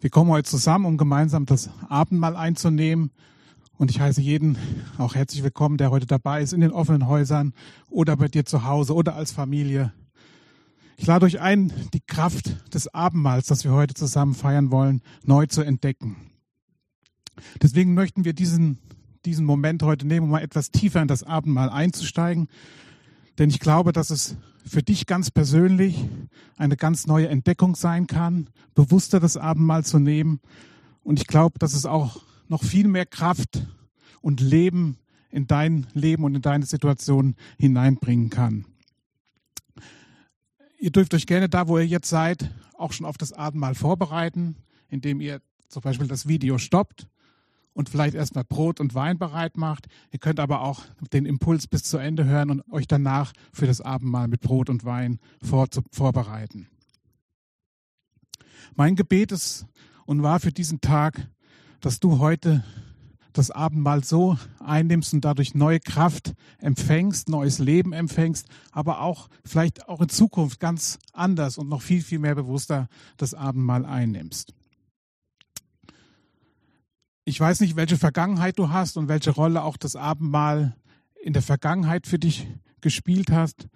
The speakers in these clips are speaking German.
Wir kommen heute zusammen, um gemeinsam das Abendmahl einzunehmen. Und ich heiße jeden auch herzlich willkommen, der heute dabei ist in den offenen Häusern oder bei dir zu Hause oder als Familie. Ich lade euch ein, die Kraft des Abendmahls, das wir heute zusammen feiern wollen, neu zu entdecken. Deswegen möchten wir diesen, diesen Moment heute nehmen, um mal etwas tiefer in das Abendmahl einzusteigen. Denn ich glaube, dass es für dich ganz persönlich eine ganz neue Entdeckung sein kann, bewusster das Abendmahl zu nehmen. Und ich glaube, dass es auch noch viel mehr Kraft und Leben in dein Leben und in deine Situation hineinbringen kann. Ihr dürft euch gerne da, wo ihr jetzt seid, auch schon auf das Abendmahl vorbereiten, indem ihr zum Beispiel das Video stoppt und vielleicht erstmal Brot und Wein bereit macht. Ihr könnt aber auch den Impuls bis zu Ende hören und euch danach für das Abendmahl mit Brot und Wein vor, vorbereiten. Mein Gebet ist und war für diesen Tag, dass du heute das Abendmahl so einnimmst und dadurch neue Kraft empfängst, neues Leben empfängst, aber auch vielleicht auch in Zukunft ganz anders und noch viel, viel mehr bewusster das Abendmahl einnimmst. Ich weiß nicht, welche Vergangenheit du hast und welche Rolle auch das Abendmahl in der Vergangenheit für dich gespielt hast.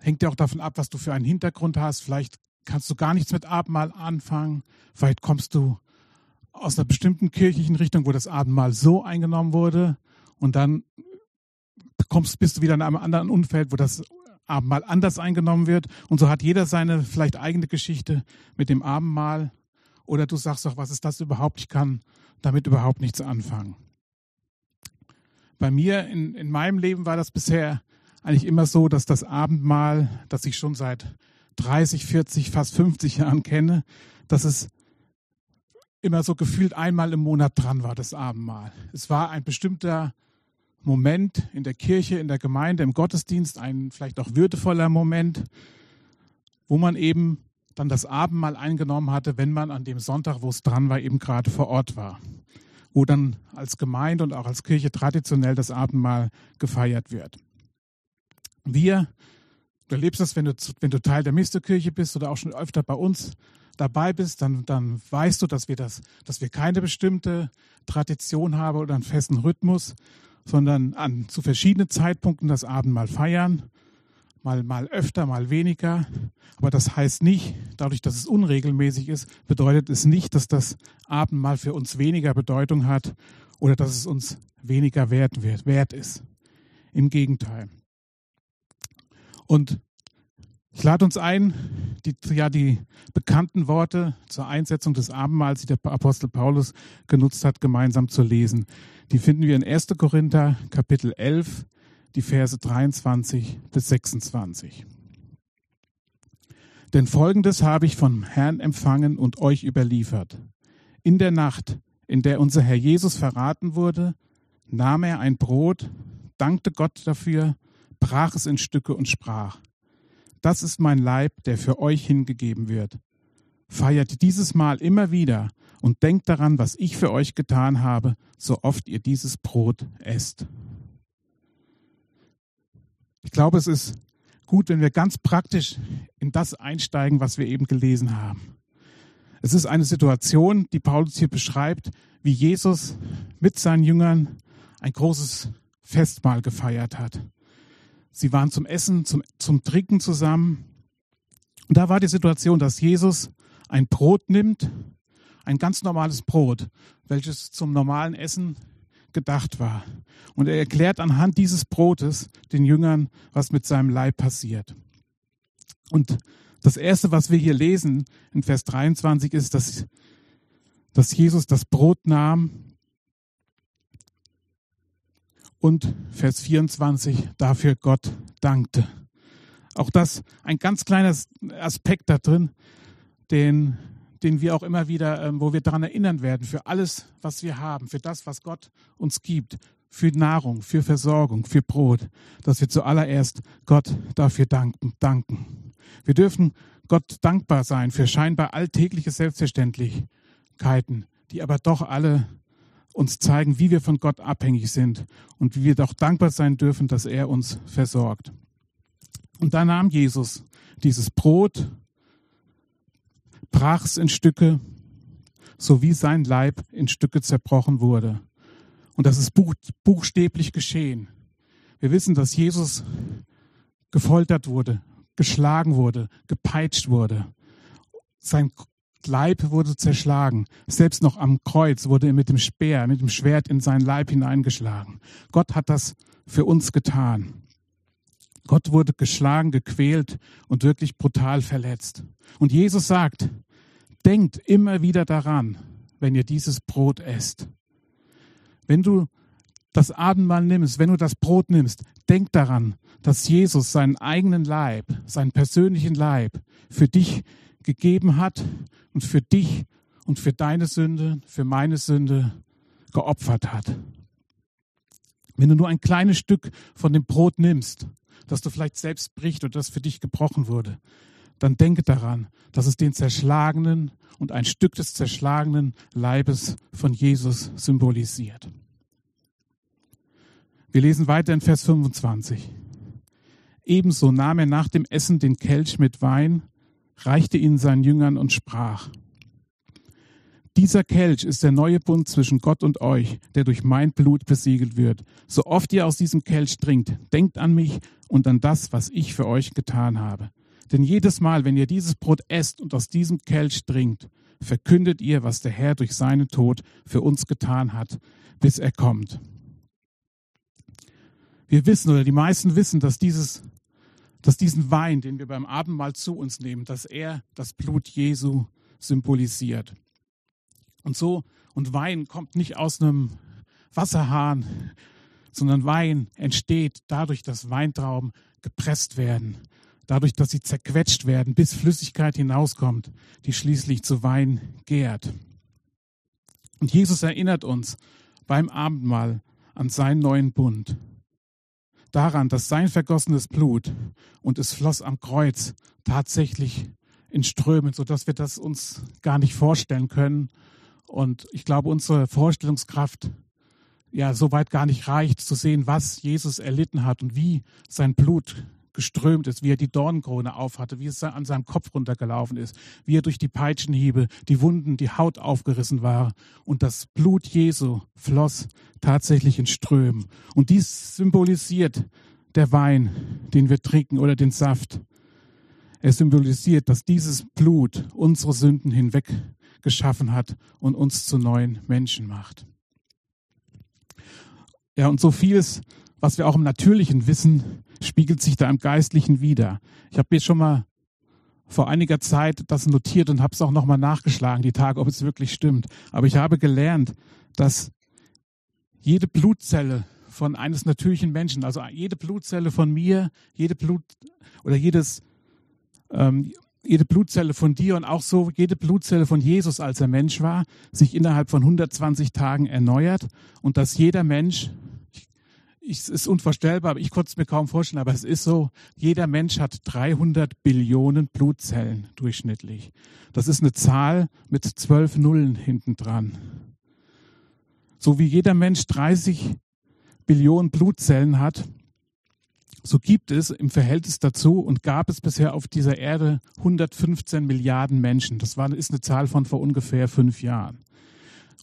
Hängt ja auch davon ab, was du für einen Hintergrund hast. Vielleicht kannst du gar nichts mit Abendmahl anfangen. Vielleicht kommst du aus einer bestimmten kirchlichen Richtung, wo das Abendmahl so eingenommen wurde und dann kommst, bist du wieder in einem anderen Umfeld, wo das Abendmahl anders eingenommen wird. Und so hat jeder seine vielleicht eigene Geschichte mit dem Abendmahl. Oder du sagst doch, was ist das überhaupt? Ich kann damit überhaupt nichts anfangen. Bei mir in, in meinem Leben war das bisher eigentlich immer so, dass das Abendmahl, das ich schon seit 30, 40, fast 50 Jahren kenne, dass es immer so gefühlt einmal im Monat dran war, das Abendmahl. Es war ein bestimmter Moment in der Kirche, in der Gemeinde, im Gottesdienst, ein vielleicht auch würdevoller Moment, wo man eben dann das Abendmahl eingenommen hatte, wenn man an dem Sonntag, wo es dran war, eben gerade vor Ort war. Wo dann als Gemeinde und auch als Kirche traditionell das Abendmahl gefeiert wird. Wir, du erlebst das, wenn du, wenn du Teil der Misterkirche bist oder auch schon öfter bei uns dabei bist, dann, dann weißt du, dass wir das, dass wir keine bestimmte Tradition haben oder einen festen Rhythmus, sondern an zu verschiedenen Zeitpunkten das Abendmahl feiern mal, mal öfter, mal weniger. Aber das heißt nicht, dadurch, dass es unregelmäßig ist, bedeutet es nicht, dass das Abendmahl für uns weniger Bedeutung hat oder dass es uns weniger wert, wird, wert ist. Im Gegenteil. Und ich lade uns ein, die, ja, die bekannten Worte zur Einsetzung des Abendmahls, die der Apostel Paulus genutzt hat, gemeinsam zu lesen. Die finden wir in 1. Korinther Kapitel 11, die Verse 23 bis 26. Denn folgendes habe ich vom Herrn empfangen und euch überliefert. In der Nacht, in der unser Herr Jesus verraten wurde, nahm er ein Brot, dankte Gott dafür, brach es in Stücke und sprach, das ist mein Leib, der für euch hingegeben wird. Feiert dieses Mal immer wieder und denkt daran, was ich für euch getan habe, so oft ihr dieses Brot esst. Ich glaube, es ist gut, wenn wir ganz praktisch in das einsteigen, was wir eben gelesen haben. Es ist eine Situation, die Paulus hier beschreibt, wie Jesus mit seinen Jüngern ein großes Festmahl gefeiert hat. Sie waren zum Essen, zum, zum Trinken zusammen. Und da war die Situation, dass Jesus ein Brot nimmt, ein ganz normales Brot, welches zum normalen Essen gedacht war. Und er erklärt anhand dieses Brotes den Jüngern, was mit seinem Leib passiert. Und das Erste, was wir hier lesen in Vers 23, ist, dass, dass Jesus das Brot nahm und Vers 24 dafür Gott dankte. Auch das ein ganz kleiner Aspekt da drin, den den wir auch immer wieder, ähm, wo wir daran erinnern werden, für alles, was wir haben, für das, was Gott uns gibt, für Nahrung, für Versorgung, für Brot, dass wir zuallererst Gott dafür danken. danken. Wir dürfen Gott dankbar sein für scheinbar alltägliche Selbstverständlichkeiten, die aber doch alle uns zeigen, wie wir von Gott abhängig sind und wie wir doch dankbar sein dürfen, dass er uns versorgt. Und da nahm Jesus dieses Brot brach es in Stücke, so wie sein Leib in Stücke zerbrochen wurde. Und das ist buchstäblich geschehen. Wir wissen, dass Jesus gefoltert wurde, geschlagen wurde, gepeitscht wurde. Sein Leib wurde zerschlagen. Selbst noch am Kreuz wurde er mit dem Speer, mit dem Schwert in seinen Leib hineingeschlagen. Gott hat das für uns getan. Gott wurde geschlagen, gequält und wirklich brutal verletzt. Und Jesus sagt, denkt immer wieder daran, wenn ihr dieses Brot esst. Wenn du das Abendmahl nimmst, wenn du das Brot nimmst, denk daran, dass Jesus seinen eigenen Leib, seinen persönlichen Leib für dich gegeben hat und für dich und für deine Sünde, für meine Sünde geopfert hat. Wenn du nur ein kleines Stück von dem Brot nimmst, das du vielleicht selbst bricht oder das für dich gebrochen wurde, dann denke daran, dass es den zerschlagenen und ein Stück des zerschlagenen Leibes von Jesus symbolisiert. Wir lesen weiter in Vers 25. Ebenso nahm er nach dem Essen den Kelch mit Wein, reichte ihn seinen Jüngern und sprach, dieser Kelch ist der neue Bund zwischen Gott und euch, der durch mein Blut besiegelt wird. So oft ihr aus diesem Kelch trinkt, denkt an mich und an das, was ich für euch getan habe. Denn jedes Mal, wenn ihr dieses Brot esst und aus diesem Kelch trinkt, verkündet ihr, was der Herr durch seinen Tod für uns getan hat, bis er kommt. Wir wissen oder die meisten wissen, dass dieses dass diesen Wein, den wir beim Abendmahl zu uns nehmen, dass er das Blut Jesu symbolisiert. Und so, und Wein kommt nicht aus einem Wasserhahn, sondern Wein entsteht dadurch, dass Weintrauben gepresst werden, dadurch, dass sie zerquetscht werden, bis Flüssigkeit hinauskommt, die schließlich zu Wein gärt. Und Jesus erinnert uns beim Abendmahl an seinen neuen Bund, daran, dass sein vergossenes Blut und es floss am Kreuz tatsächlich in Strömen, sodass wir das uns gar nicht vorstellen können und ich glaube, unsere Vorstellungskraft ja soweit gar nicht reicht, zu sehen, was Jesus erlitten hat und wie sein Blut geströmt ist, wie er die Dornenkrone aufhatte, wie es an seinem Kopf runtergelaufen ist, wie er durch die Peitschenhiebe, die Wunden, die Haut aufgerissen war und das Blut Jesu floss tatsächlich in Strömen. Und dies symbolisiert der Wein, den wir trinken oder den Saft. Er symbolisiert, dass dieses Blut unsere Sünden hinweg geschaffen hat und uns zu neuen Menschen macht. Ja, und so vieles, was wir auch im Natürlichen wissen, spiegelt sich da im Geistlichen wieder. Ich habe jetzt schon mal vor einiger Zeit das notiert und habe es auch nochmal nachgeschlagen, die Tage, ob es wirklich stimmt. Aber ich habe gelernt, dass jede Blutzelle von eines natürlichen Menschen, also jede Blutzelle von mir, jede Blut oder jedes ähm, jede Blutzelle von dir und auch so jede Blutzelle von Jesus, als er Mensch war, sich innerhalb von 120 Tagen erneuert und dass jeder Mensch, es ist unvorstellbar, aber ich konnte es mir kaum vorstellen, aber es ist so, jeder Mensch hat 300 Billionen Blutzellen durchschnittlich. Das ist eine Zahl mit zwölf Nullen hinten dran. So wie jeder Mensch 30 Billionen Blutzellen hat, so gibt es im Verhältnis dazu und gab es bisher auf dieser Erde 115 Milliarden Menschen. Das war, ist eine Zahl von vor ungefähr fünf Jahren.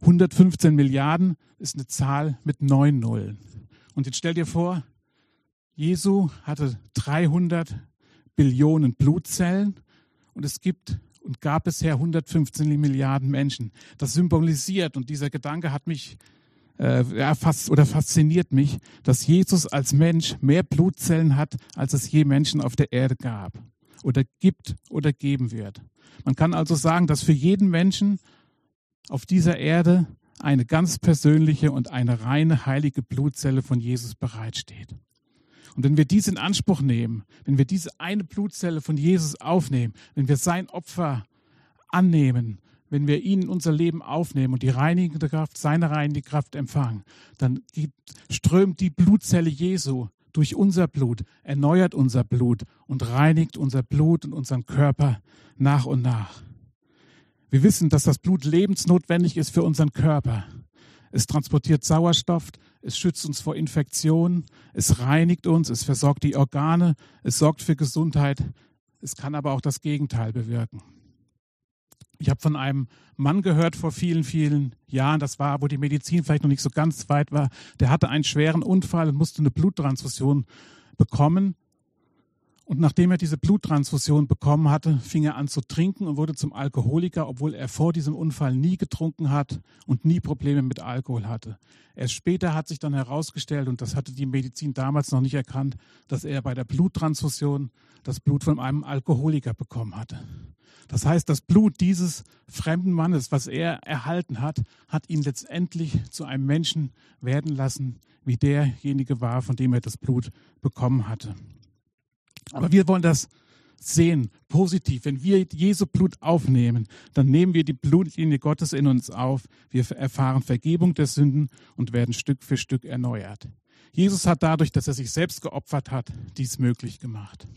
115 Milliarden ist eine Zahl mit neun Nullen. Und jetzt stell dir vor, Jesu hatte 300 Billionen Blutzellen und es gibt und gab bisher 115 Milliarden Menschen. Das symbolisiert und dieser Gedanke hat mich äh, ja, fast, oder fasziniert mich, dass Jesus als Mensch mehr Blutzellen hat, als es je Menschen auf der Erde gab oder gibt oder geben wird. Man kann also sagen, dass für jeden Menschen auf dieser Erde eine ganz persönliche und eine reine heilige Blutzelle von Jesus bereitsteht. Und wenn wir dies in Anspruch nehmen, wenn wir diese eine Blutzelle von Jesus aufnehmen, wenn wir sein Opfer annehmen wenn wir ihn in unser Leben aufnehmen und die reinigende Kraft, seine reinigende Kraft empfangen, dann strömt die Blutzelle Jesu durch unser Blut, erneuert unser Blut und reinigt unser Blut und unseren Körper nach und nach. Wir wissen, dass das Blut lebensnotwendig ist für unseren Körper. Es transportiert Sauerstoff, es schützt uns vor Infektionen, es reinigt uns, es versorgt die Organe, es sorgt für Gesundheit, es kann aber auch das Gegenteil bewirken. Ich habe von einem Mann gehört vor vielen, vielen Jahren, das war, wo die Medizin vielleicht noch nicht so ganz weit war, der hatte einen schweren Unfall und musste eine Bluttransfusion bekommen. Und nachdem er diese Bluttransfusion bekommen hatte, fing er an zu trinken und wurde zum Alkoholiker, obwohl er vor diesem Unfall nie getrunken hat und nie Probleme mit Alkohol hatte. Erst später hat sich dann herausgestellt, und das hatte die Medizin damals noch nicht erkannt, dass er bei der Bluttransfusion das Blut von einem Alkoholiker bekommen hatte. Das heißt, das Blut dieses fremden Mannes, was er erhalten hat, hat ihn letztendlich zu einem Menschen werden lassen, wie derjenige war, von dem er das Blut bekommen hatte. Aber wir wollen das sehen, positiv. Wenn wir Jesu Blut aufnehmen, dann nehmen wir die Blutlinie Gottes in uns auf. Wir erfahren Vergebung der Sünden und werden Stück für Stück erneuert. Jesus hat dadurch, dass er sich selbst geopfert hat, dies möglich gemacht.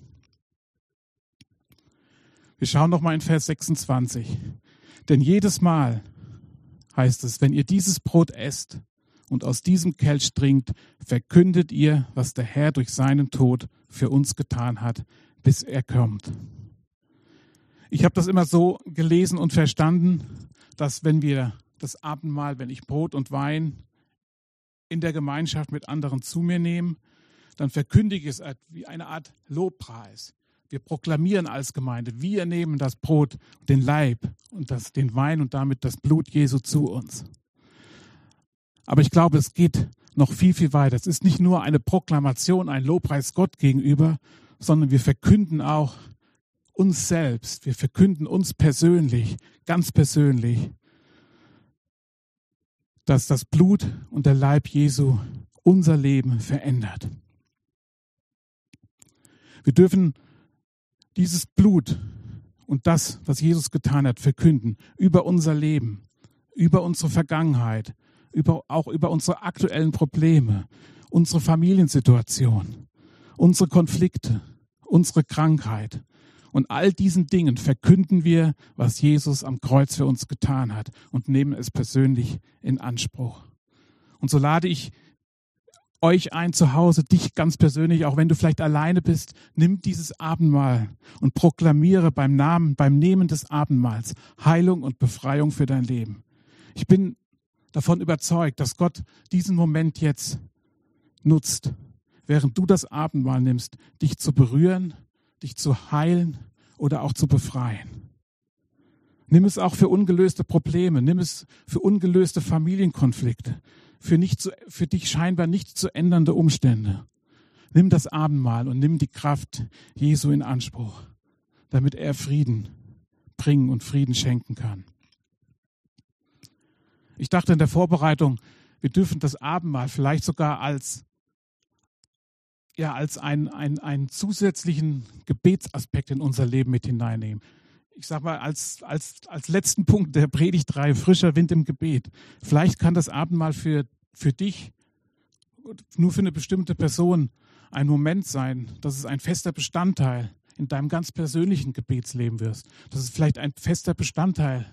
Wir schauen noch mal in Vers 26. Denn jedes Mal heißt es, wenn ihr dieses Brot esst und aus diesem Kelch trinkt, verkündet ihr, was der Herr durch seinen Tod für uns getan hat, bis er kommt. Ich habe das immer so gelesen und verstanden, dass wenn wir das Abendmahl, wenn ich Brot und Wein in der Gemeinschaft mit anderen zu mir nehme, dann verkündige ich es wie eine Art Lobpreis. Wir proklamieren als Gemeinde, wir nehmen das Brot, den Leib und das, den Wein und damit das Blut Jesu zu uns. Aber ich glaube, es geht noch viel, viel weiter. Es ist nicht nur eine Proklamation, ein Lobpreis Gott gegenüber, sondern wir verkünden auch uns selbst. Wir verkünden uns persönlich, ganz persönlich, dass das Blut und der Leib Jesu unser Leben verändert. Wir dürfen dieses Blut und das, was Jesus getan hat, verkünden über unser Leben, über unsere Vergangenheit, über, auch über unsere aktuellen Probleme, unsere Familiensituation, unsere Konflikte, unsere Krankheit. Und all diesen Dingen verkünden wir, was Jesus am Kreuz für uns getan hat und nehmen es persönlich in Anspruch. Und so lade ich euch ein zu Hause, dich ganz persönlich, auch wenn du vielleicht alleine bist, nimm dieses Abendmahl und proklamiere beim Namen, beim Nehmen des Abendmahls Heilung und Befreiung für dein Leben. Ich bin davon überzeugt, dass Gott diesen Moment jetzt nutzt, während du das Abendmahl nimmst, dich zu berühren, dich zu heilen oder auch zu befreien. Nimm es auch für ungelöste Probleme, nimm es für ungelöste Familienkonflikte, für, nicht zu, für dich scheinbar nicht zu ändernde Umstände. Nimm das Abendmahl und nimm die Kraft Jesu in Anspruch, damit er Frieden bringen und Frieden schenken kann. Ich dachte in der Vorbereitung, wir dürfen das Abendmahl vielleicht sogar als, ja, als einen, einen zusätzlichen Gebetsaspekt in unser Leben mit hineinnehmen. Ich sage mal, als, als, als letzten Punkt der Predigtreihe frischer Wind im Gebet. Vielleicht kann das Abendmahl für, für dich, nur für eine bestimmte Person, ein Moment sein, dass es ein fester Bestandteil in deinem ganz persönlichen Gebetsleben wirst. Dass es vielleicht ein fester Bestandteil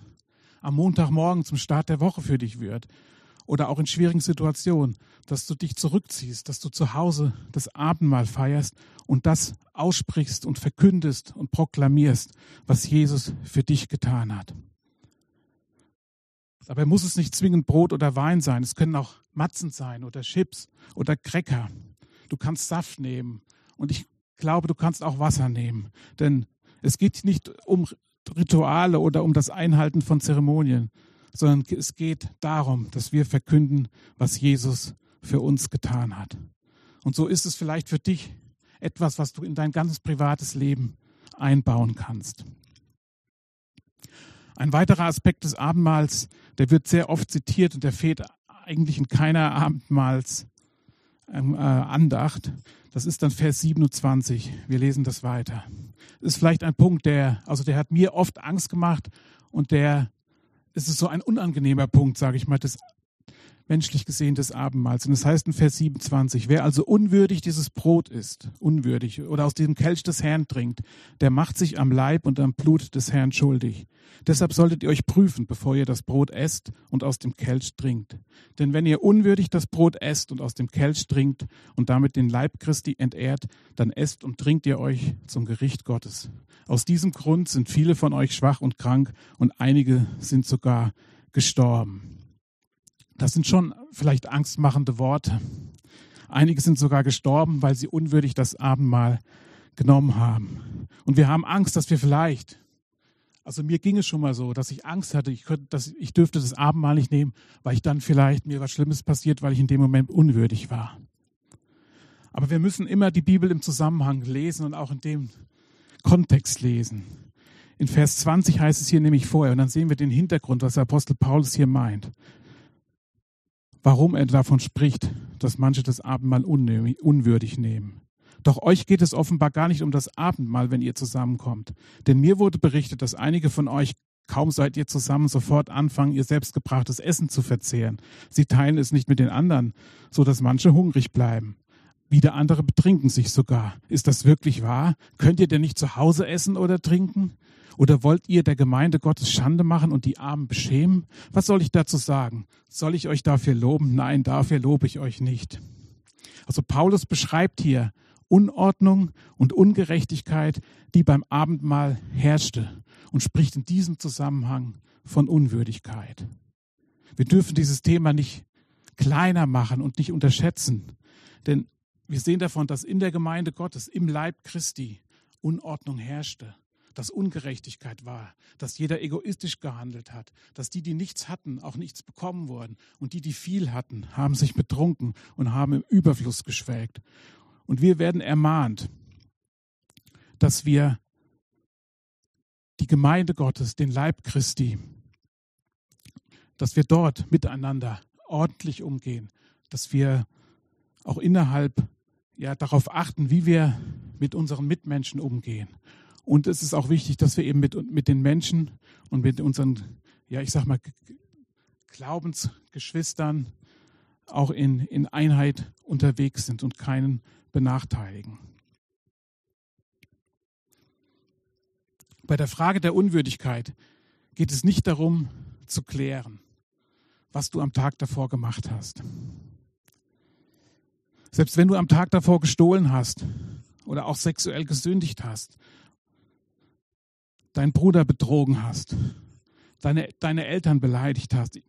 am Montagmorgen zum Start der Woche für dich wird. Oder auch in schwierigen Situationen, dass du dich zurückziehst, dass du zu Hause das Abendmahl feierst und das aussprichst und verkündest und proklamierst, was Jesus für dich getan hat. Dabei muss es nicht zwingend Brot oder Wein sein. Es können auch Matzen sein oder Chips oder Cracker. Du kannst Saft nehmen. Und ich glaube, du kannst auch Wasser nehmen. Denn es geht nicht um Rituale oder um das Einhalten von Zeremonien, sondern es geht darum, dass wir verkünden, was Jesus für uns getan hat. Und so ist es vielleicht für dich etwas, was du in dein ganzes privates Leben einbauen kannst. Ein weiterer Aspekt des Abendmahls, der wird sehr oft zitiert und der fehlt eigentlich in keiner Abendmahls ähm, äh, Andacht. Das ist dann Vers 27. Wir lesen das weiter. Das ist vielleicht ein Punkt, der, also der hat mir oft Angst gemacht und der, es ist so ein unangenehmer Punkt, sage ich mal. Das, menschlich gesehen des Abendmahls. Und es das heißt in Vers 27, wer also unwürdig dieses Brot isst, unwürdig, oder aus diesem Kelch des Herrn trinkt, der macht sich am Leib und am Blut des Herrn schuldig. Deshalb solltet ihr euch prüfen, bevor ihr das Brot esst und aus dem Kelch trinkt. Denn wenn ihr unwürdig das Brot esst und aus dem Kelch trinkt und damit den Leib Christi entehrt, dann esst und trinkt ihr euch zum Gericht Gottes. Aus diesem Grund sind viele von euch schwach und krank und einige sind sogar gestorben. Das sind schon vielleicht angstmachende Worte. Einige sind sogar gestorben, weil sie unwürdig das Abendmahl genommen haben. Und wir haben Angst, dass wir vielleicht, also mir ging es schon mal so, dass ich Angst hatte, ich, könnte, dass ich dürfte das Abendmahl nicht nehmen, weil ich dann vielleicht mir was Schlimmes passiert, weil ich in dem Moment unwürdig war. Aber wir müssen immer die Bibel im Zusammenhang lesen und auch in dem Kontext lesen. In Vers 20 heißt es hier nämlich vorher, und dann sehen wir den Hintergrund, was der Apostel Paulus hier meint warum er davon spricht, dass manche das Abendmahl unwürdig nehmen. Doch euch geht es offenbar gar nicht um das Abendmahl, wenn ihr zusammenkommt. Denn mir wurde berichtet, dass einige von euch, kaum seid ihr zusammen, sofort anfangen, ihr selbstgebrachtes Essen zu verzehren. Sie teilen es nicht mit den anderen, so dass manche hungrig bleiben. Wieder andere betrinken sich sogar. Ist das wirklich wahr? Könnt ihr denn nicht zu Hause essen oder trinken? Oder wollt ihr der Gemeinde Gottes Schande machen und die Armen beschämen? Was soll ich dazu sagen? Soll ich euch dafür loben? Nein, dafür lobe ich euch nicht. Also Paulus beschreibt hier Unordnung und Ungerechtigkeit, die beim Abendmahl herrschte und spricht in diesem Zusammenhang von Unwürdigkeit. Wir dürfen dieses Thema nicht kleiner machen und nicht unterschätzen, denn wir sehen davon, dass in der Gemeinde Gottes, im Leib Christi, Unordnung herrschte dass Ungerechtigkeit war, dass jeder egoistisch gehandelt hat, dass die, die nichts hatten, auch nichts bekommen wurden und die, die viel hatten, haben sich betrunken und haben im Überfluss geschwelgt. Und wir werden ermahnt, dass wir die Gemeinde Gottes, den Leib Christi, dass wir dort miteinander ordentlich umgehen, dass wir auch innerhalb ja darauf achten, wie wir mit unseren Mitmenschen umgehen und es ist auch wichtig, dass wir eben mit, mit den Menschen und mit unseren, ja, ich sag mal, Glaubensgeschwistern auch in, in Einheit unterwegs sind und keinen benachteiligen. Bei der Frage der Unwürdigkeit geht es nicht darum zu klären, was du am Tag davor gemacht hast. Selbst wenn du am Tag davor gestohlen hast oder auch sexuell gesündigt hast deinen Bruder betrogen hast, deine, deine Eltern beleidigt hast,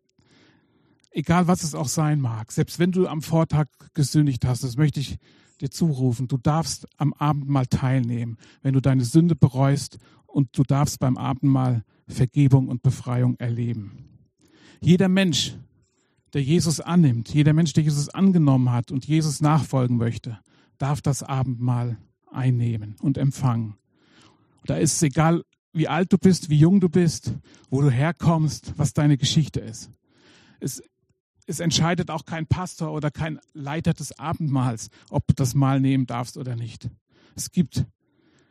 egal was es auch sein mag, selbst wenn du am Vortag gesündigt hast, das möchte ich dir zurufen, du darfst am Abendmahl teilnehmen, wenn du deine Sünde bereust und du darfst beim Abendmahl Vergebung und Befreiung erleben. Jeder Mensch, der Jesus annimmt, jeder Mensch, der Jesus angenommen hat und Jesus nachfolgen möchte, darf das Abendmahl einnehmen und empfangen. Da ist es egal, wie alt du bist, wie jung du bist, wo du herkommst, was deine Geschichte ist. Es, es entscheidet auch kein Pastor oder kein Leiter des Abendmahls, ob du das Mahl nehmen darfst oder nicht. Es gibt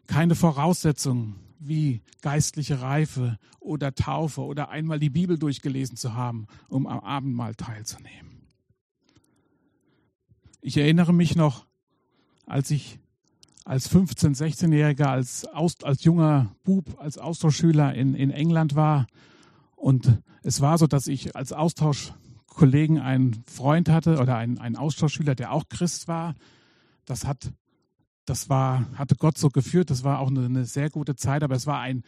keine Voraussetzungen wie geistliche Reife oder Taufe oder einmal die Bibel durchgelesen zu haben, um am Abendmahl teilzunehmen. Ich erinnere mich noch, als ich als 15-, 16-Jähriger, als, als junger Bub, als Austauschschüler in, in England war. Und es war so, dass ich als Austauschkollegen einen Freund hatte oder einen, einen Austauschschüler, der auch Christ war. Das hat, das war, hatte Gott so geführt. Das war auch eine, eine sehr gute Zeit, aber es war ein,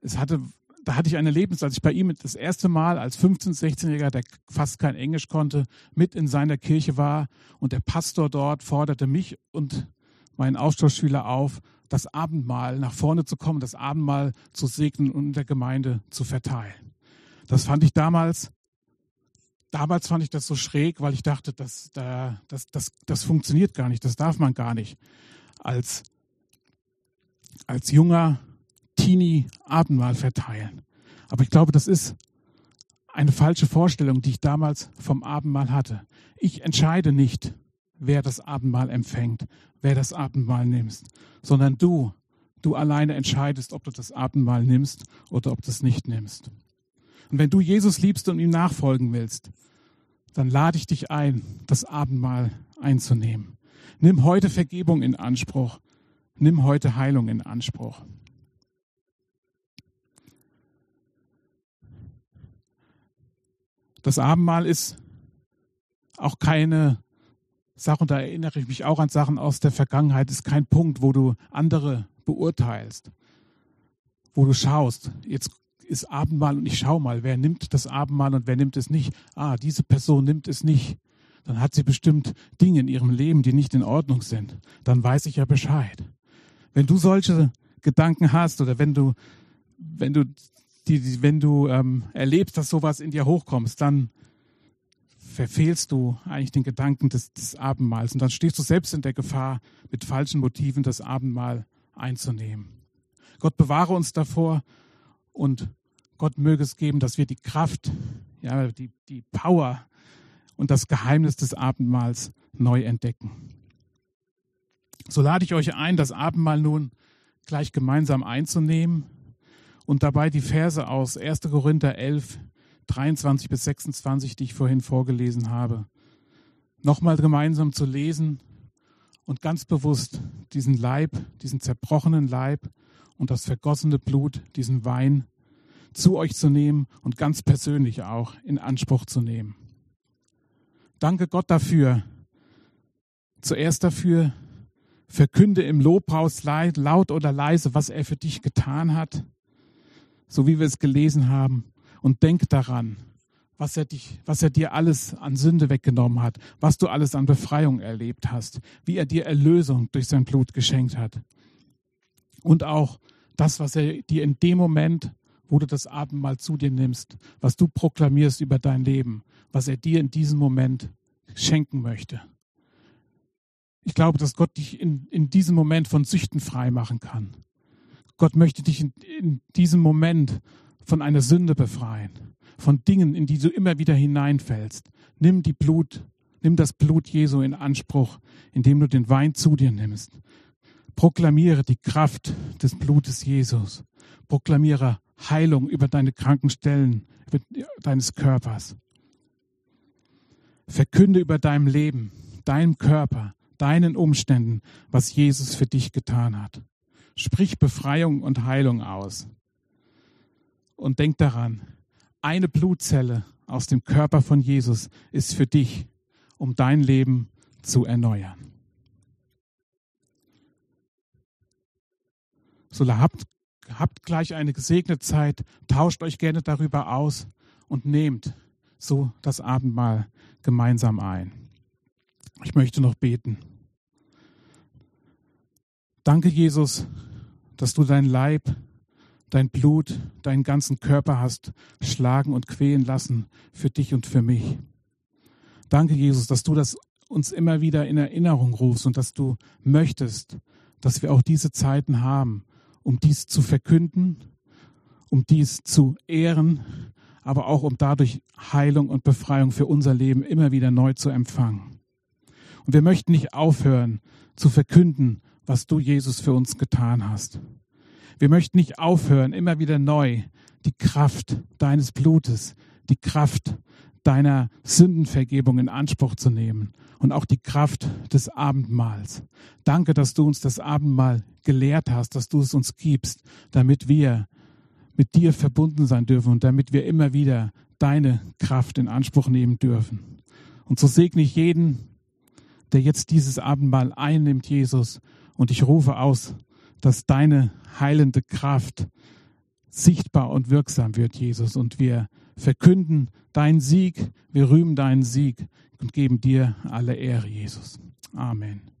es hatte, da hatte ich eine Lebens, als ich bei ihm das erste Mal als 15-, 16-Jähriger, der fast kein Englisch konnte, mit in seiner Kirche war und der Pastor dort forderte mich und meinen Austauschschüler auf, das Abendmahl nach vorne zu kommen, das Abendmahl zu segnen und in der Gemeinde zu verteilen. Das fand ich damals, damals fand ich das so schräg, weil ich dachte, das, das, das, das funktioniert gar nicht, das darf man gar nicht. Als, als junger Teenie Abendmahl verteilen. Aber ich glaube, das ist eine falsche Vorstellung, die ich damals vom Abendmahl hatte. Ich entscheide nicht, wer das Abendmahl empfängt, wer das Abendmahl nimmst, sondern du, du alleine entscheidest, ob du das Abendmahl nimmst oder ob du es nicht nimmst. Und wenn du Jesus liebst und ihm nachfolgen willst, dann lade ich dich ein, das Abendmahl einzunehmen. Nimm heute Vergebung in Anspruch. Nimm heute Heilung in Anspruch. Das Abendmahl ist auch keine Sache, und da erinnere ich mich auch an Sachen aus der Vergangenheit, ist kein Punkt, wo du andere beurteilst, wo du schaust, jetzt ist Abendmahl und ich schau mal, wer nimmt das Abendmahl und wer nimmt es nicht. Ah, diese Person nimmt es nicht. Dann hat sie bestimmt Dinge in ihrem Leben, die nicht in Ordnung sind. Dann weiß ich ja Bescheid. Wenn du solche Gedanken hast oder wenn du, wenn du, die, wenn du ähm, erlebst, dass sowas in dir hochkommst, dann verfehlst du eigentlich den Gedanken des, des Abendmahls und dann stehst du selbst in der Gefahr, mit falschen Motiven das Abendmahl einzunehmen. Gott bewahre uns davor, und Gott möge es geben, dass wir die Kraft, ja, die, die Power und das Geheimnis des Abendmahls neu entdecken. So lade ich euch ein, das Abendmahl nun gleich gemeinsam einzunehmen und dabei die Verse aus 1. Korinther 11, 23 bis 26, die ich vorhin vorgelesen habe, nochmal gemeinsam zu lesen und ganz bewusst diesen Leib, diesen zerbrochenen Leib und das vergossene Blut, diesen Wein, zu euch zu nehmen und ganz persönlich auch in Anspruch zu nehmen. Danke Gott dafür. Zuerst dafür, verkünde im Lobhaus laut oder leise, was er für dich getan hat, so wie wir es gelesen haben, und denk daran, was er, dich, was er dir alles an Sünde weggenommen hat, was du alles an Befreiung erlebt hast, wie er dir Erlösung durch sein Blut geschenkt hat. Und auch das, was er dir in dem Moment, wo du das Abendmahl zu dir nimmst, was du proklamierst über dein Leben, was er dir in diesem Moment schenken möchte. Ich glaube, dass Gott dich in, in diesem Moment von Süchten frei machen kann. Gott möchte dich in, in diesem Moment von einer Sünde befreien, von Dingen, in die du immer wieder hineinfällst. Nimm die Blut, nimm das Blut Jesu in Anspruch, indem du den Wein zu dir nimmst. Proklamiere die Kraft des Blutes Jesus. Proklamiere Heilung über deine kranken Stellen über deines Körpers. Verkünde über deinem Leben, deinem Körper, deinen Umständen, was Jesus für dich getan hat. Sprich Befreiung und Heilung aus. Und denk daran, eine Blutzelle aus dem Körper von Jesus ist für dich, um dein Leben zu erneuern. So habt, habt gleich eine gesegnete Zeit, tauscht euch gerne darüber aus und nehmt so das Abendmahl gemeinsam ein. Ich möchte noch beten. Danke, Jesus, dass du dein Leib, dein Blut, deinen ganzen Körper hast schlagen und quälen lassen für dich und für mich. Danke, Jesus, dass du das uns immer wieder in Erinnerung rufst und dass du möchtest, dass wir auch diese Zeiten haben, um dies zu verkünden, um dies zu ehren, aber auch um dadurch Heilung und Befreiung für unser Leben immer wieder neu zu empfangen. Und wir möchten nicht aufhören zu verkünden, was du, Jesus, für uns getan hast. Wir möchten nicht aufhören, immer wieder neu die Kraft deines Blutes, die Kraft deiner Sündenvergebung in Anspruch zu nehmen und auch die Kraft des Abendmahls. Danke, dass du uns das Abendmahl gelehrt hast, dass du es uns gibst, damit wir mit dir verbunden sein dürfen und damit wir immer wieder deine Kraft in Anspruch nehmen dürfen. Und so segne ich jeden, der jetzt dieses Abendmahl einnimmt, Jesus, und ich rufe aus, dass deine heilende Kraft sichtbar und wirksam wird, Jesus, und wir verkünden deinen Sieg, wir rühmen deinen Sieg und geben dir alle Ehre, Jesus. Amen.